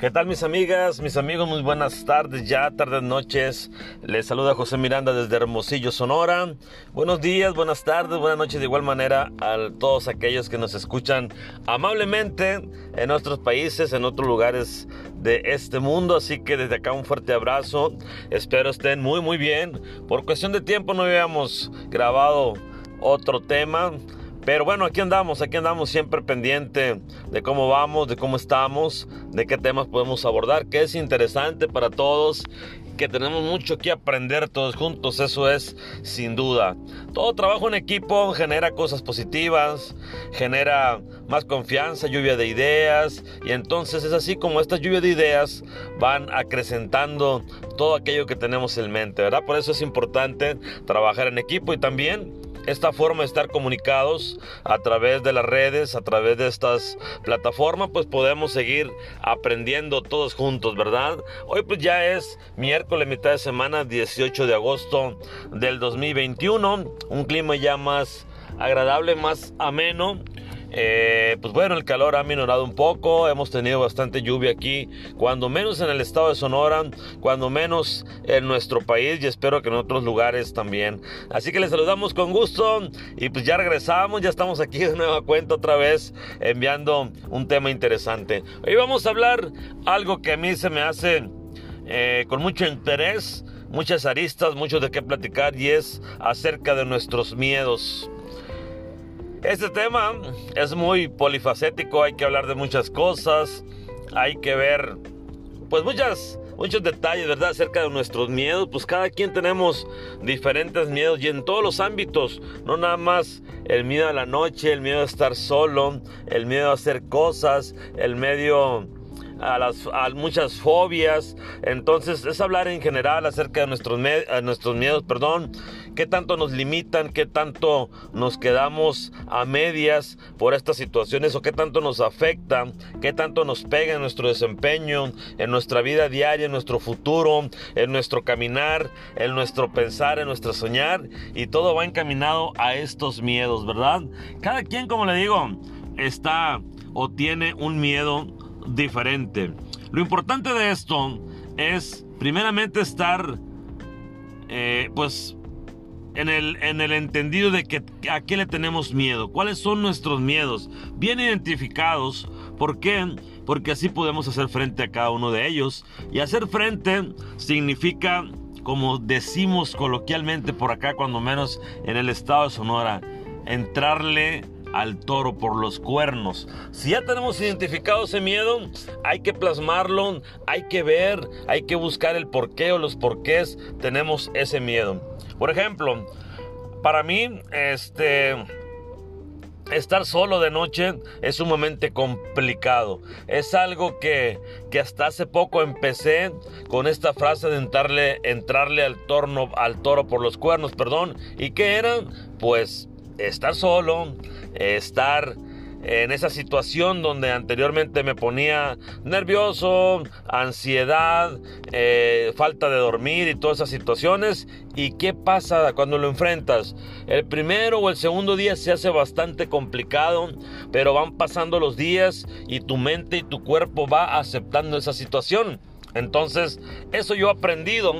¿Qué tal mis amigas, mis amigos? Muy buenas tardes ya, tardes, noches. Les saluda José Miranda desde Hermosillo, Sonora. Buenos días, buenas tardes, buenas noches de igual manera a todos aquellos que nos escuchan amablemente en otros países, en otros lugares de este mundo. Así que desde acá un fuerte abrazo. Espero estén muy muy bien. Por cuestión de tiempo no habíamos grabado otro tema. Pero bueno, aquí andamos, aquí andamos siempre pendiente de cómo vamos, de cómo estamos, de qué temas podemos abordar, que es interesante para todos, que tenemos mucho que aprender todos juntos, eso es sin duda. Todo trabajo en equipo genera cosas positivas, genera más confianza, lluvia de ideas, y entonces es así como estas lluvias de ideas van acrecentando todo aquello que tenemos en mente, ¿verdad? Por eso es importante trabajar en equipo y también esta forma de estar comunicados a través de las redes, a través de estas plataformas, pues podemos seguir aprendiendo todos juntos, ¿verdad? Hoy pues ya es miércoles, mitad de semana, 18 de agosto del 2021, un clima ya más agradable, más ameno. Eh, pues bueno, el calor ha minorado un poco, hemos tenido bastante lluvia aquí, cuando menos en el estado de Sonora, cuando menos en nuestro país y espero que en otros lugares también. Así que les saludamos con gusto y pues ya regresamos, ya estamos aquí de nueva cuenta otra vez enviando un tema interesante. Hoy vamos a hablar algo que a mí se me hace eh, con mucho interés, muchas aristas, mucho de qué platicar y es acerca de nuestros miedos. Este tema es muy polifacético, hay que hablar de muchas cosas, hay que ver pues muchas muchos detalles, ¿verdad? Acerca de nuestros miedos, pues cada quien tenemos diferentes miedos y en todos los ámbitos, no nada más el miedo a la noche, el miedo a estar solo, el miedo a hacer cosas, el medio a, las, muchas fobias. Entonces es hablar en general acerca de nuestros, nuestros miedos, perdón, qué tanto nos limitan, qué tanto nos quedamos a medias por estas situaciones o qué tanto nos afectan, qué tanto nos pega en nuestro desempeño, en nuestra vida diaria, en nuestro futuro, en nuestro caminar, en nuestro pensar, en nuestro soñar y todo va encaminado a estos miedos, ¿verdad? Cada quien, como le digo, está o tiene un miedo diferente. Lo importante de esto es primeramente estar eh, pues en el, en el entendido de que a qué le tenemos miedo, cuáles son nuestros miedos, bien identificados. ¿Por qué? Porque así podemos hacer frente a cada uno de ellos. Y hacer frente significa, como decimos coloquialmente por acá, cuando menos en el estado de Sonora, entrarle al toro por los cuernos. Si ya tenemos identificado ese miedo, hay que plasmarlo, hay que ver, hay que buscar el porqué o los porqués tenemos ese miedo. Por ejemplo, para mí, este... Estar solo de noche es sumamente complicado. Es algo que, que, hasta hace poco empecé con esta frase de entrarle, entrarle al, torno, al toro por los cuernos, perdón. ¿Y qué era? Pues estar solo, estar en esa situación donde anteriormente me ponía nervioso, ansiedad, eh, falta de dormir y todas esas situaciones. ¿Y qué pasa cuando lo enfrentas? El primero o el segundo día se hace bastante complicado, pero van pasando los días y tu mente y tu cuerpo va aceptando esa situación. Entonces, eso yo he aprendido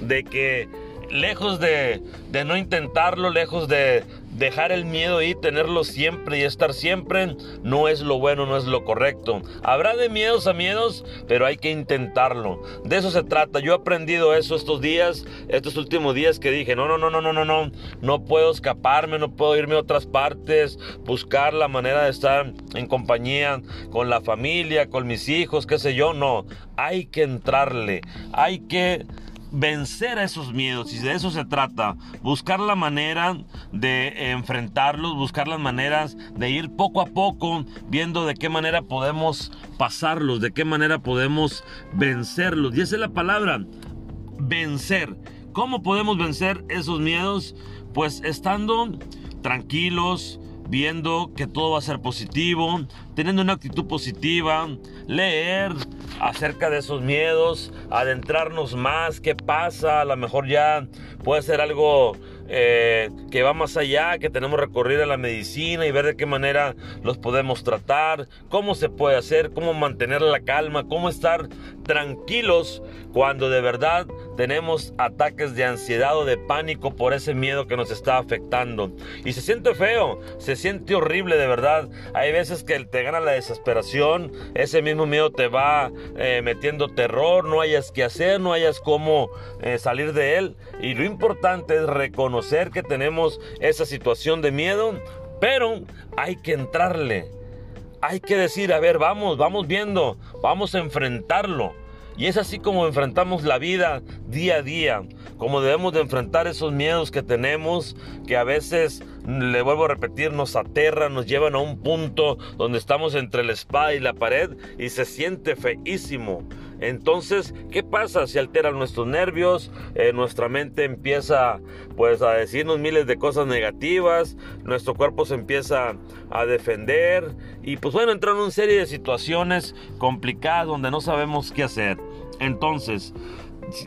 de que lejos de, de no intentarlo, lejos de, dejar el miedo y tenerlo siempre y estar siempre, no es lo bueno, no es lo correcto. Habrá de miedos a miedos, pero hay que intentarlo. De eso se trata. Yo he aprendido eso estos días, estos últimos días que dije, no, no, no, no, no, no, no, no puedo escaparme, no puedo irme a otras partes, buscar la manera de estar en compañía con la familia, con mis hijos, qué sé yo, no. Hay que entrarle, hay que vencer a esos miedos y de eso se trata, buscar la manera de enfrentarlos, buscar las maneras de ir poco a poco viendo de qué manera podemos pasarlos, de qué manera podemos vencerlos. Y esa es la palabra, vencer. ¿Cómo podemos vencer esos miedos? Pues estando tranquilos, viendo que todo va a ser positivo, teniendo una actitud positiva, leer acerca de esos miedos, adentrarnos más, qué pasa, a lo mejor ya puede ser algo eh, que va más allá, que tenemos que recurrir a la medicina y ver de qué manera los podemos tratar, cómo se puede hacer, cómo mantener la calma, cómo estar tranquilos cuando de verdad tenemos ataques de ansiedad o de pánico por ese miedo que nos está afectando. Y se siente feo, se siente horrible de verdad. Hay veces que te gana la desesperación, ese mismo miedo te va eh, metiendo terror, no hayas que hacer, no hayas cómo eh, salir de él. Y lo importante es reconocer que tenemos esa situación de miedo, pero hay que entrarle. Hay que decir, a ver, vamos, vamos viendo, vamos a enfrentarlo. Y es así como enfrentamos la vida día a día, como debemos de enfrentar esos miedos que tenemos, que a veces, le vuelvo a repetir, nos aterran, nos llevan a un punto donde estamos entre la espada y la pared y se siente feísimo. Entonces, ¿qué pasa? Se alteran nuestros nervios, eh, nuestra mente empieza pues a decirnos miles de cosas negativas, nuestro cuerpo se empieza a defender y pues bueno, entran en una serie de situaciones complicadas donde no sabemos qué hacer. Entonces,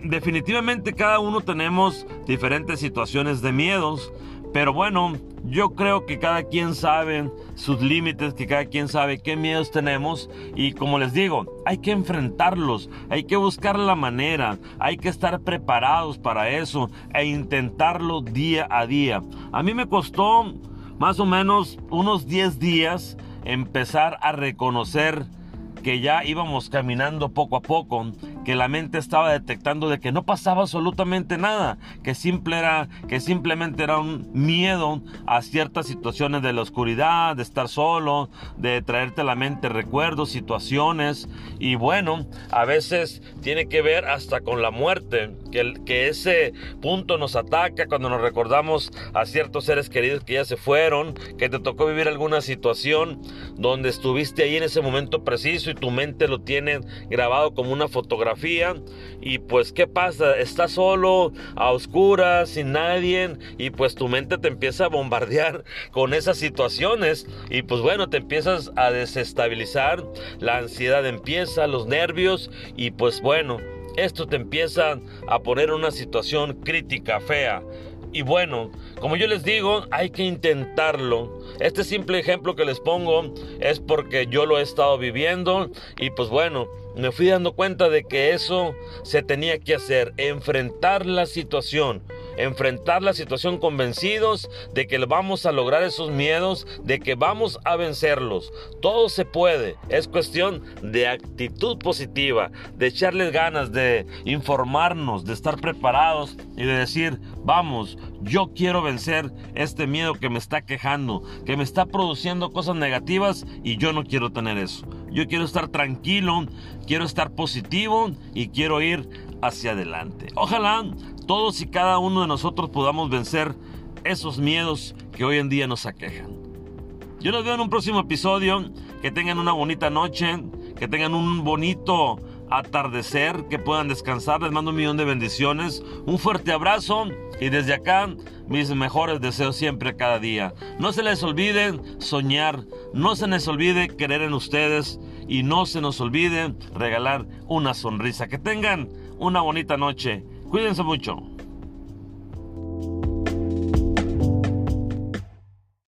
definitivamente cada uno tenemos diferentes situaciones de miedos, pero bueno, yo creo que cada quien sabe sus límites, que cada quien sabe qué miedos tenemos y como les digo, hay que enfrentarlos, hay que buscar la manera, hay que estar preparados para eso e intentarlo día a día. A mí me costó más o menos unos 10 días empezar a reconocer que ya íbamos caminando poco a poco, que la mente estaba detectando de que no pasaba absolutamente nada, que, simple era, que simplemente era un miedo a ciertas situaciones de la oscuridad, de estar solo, de traerte a la mente recuerdos, situaciones, y bueno, a veces tiene que ver hasta con la muerte, que, que ese punto nos ataca cuando nos recordamos a ciertos seres queridos que ya se fueron, que te tocó vivir alguna situación donde estuviste ahí en ese momento preciso, y tu mente lo tiene grabado como una fotografía. Y pues, ¿qué pasa? Estás solo, a oscuras, sin nadie. Y pues tu mente te empieza a bombardear con esas situaciones. Y pues bueno, te empiezas a desestabilizar. La ansiedad empieza, los nervios. Y pues bueno, esto te empieza a poner una situación crítica, fea. Y bueno, como yo les digo, hay que intentarlo. Este simple ejemplo que les pongo es porque yo lo he estado viviendo y pues bueno, me fui dando cuenta de que eso se tenía que hacer, enfrentar la situación enfrentar la situación convencidos de que vamos a lograr esos miedos, de que vamos a vencerlos. Todo se puede. Es cuestión de actitud positiva, de echarles ganas, de informarnos, de estar preparados y de decir, vamos, yo quiero vencer este miedo que me está quejando, que me está produciendo cosas negativas y yo no quiero tener eso. Yo quiero estar tranquilo, quiero estar positivo y quiero ir hacia adelante. Ojalá todos y cada uno de nosotros podamos vencer esos miedos que hoy en día nos aquejan. Yo los veo en un próximo episodio. Que tengan una bonita noche, que tengan un bonito atardecer, que puedan descansar. Les mando un millón de bendiciones. Un fuerte abrazo y desde acá mis mejores deseos siempre cada día. No se les olvide soñar, no se les olvide creer en ustedes y no se nos olvide regalar una sonrisa. Que tengan una bonita noche. Cuídense mucho.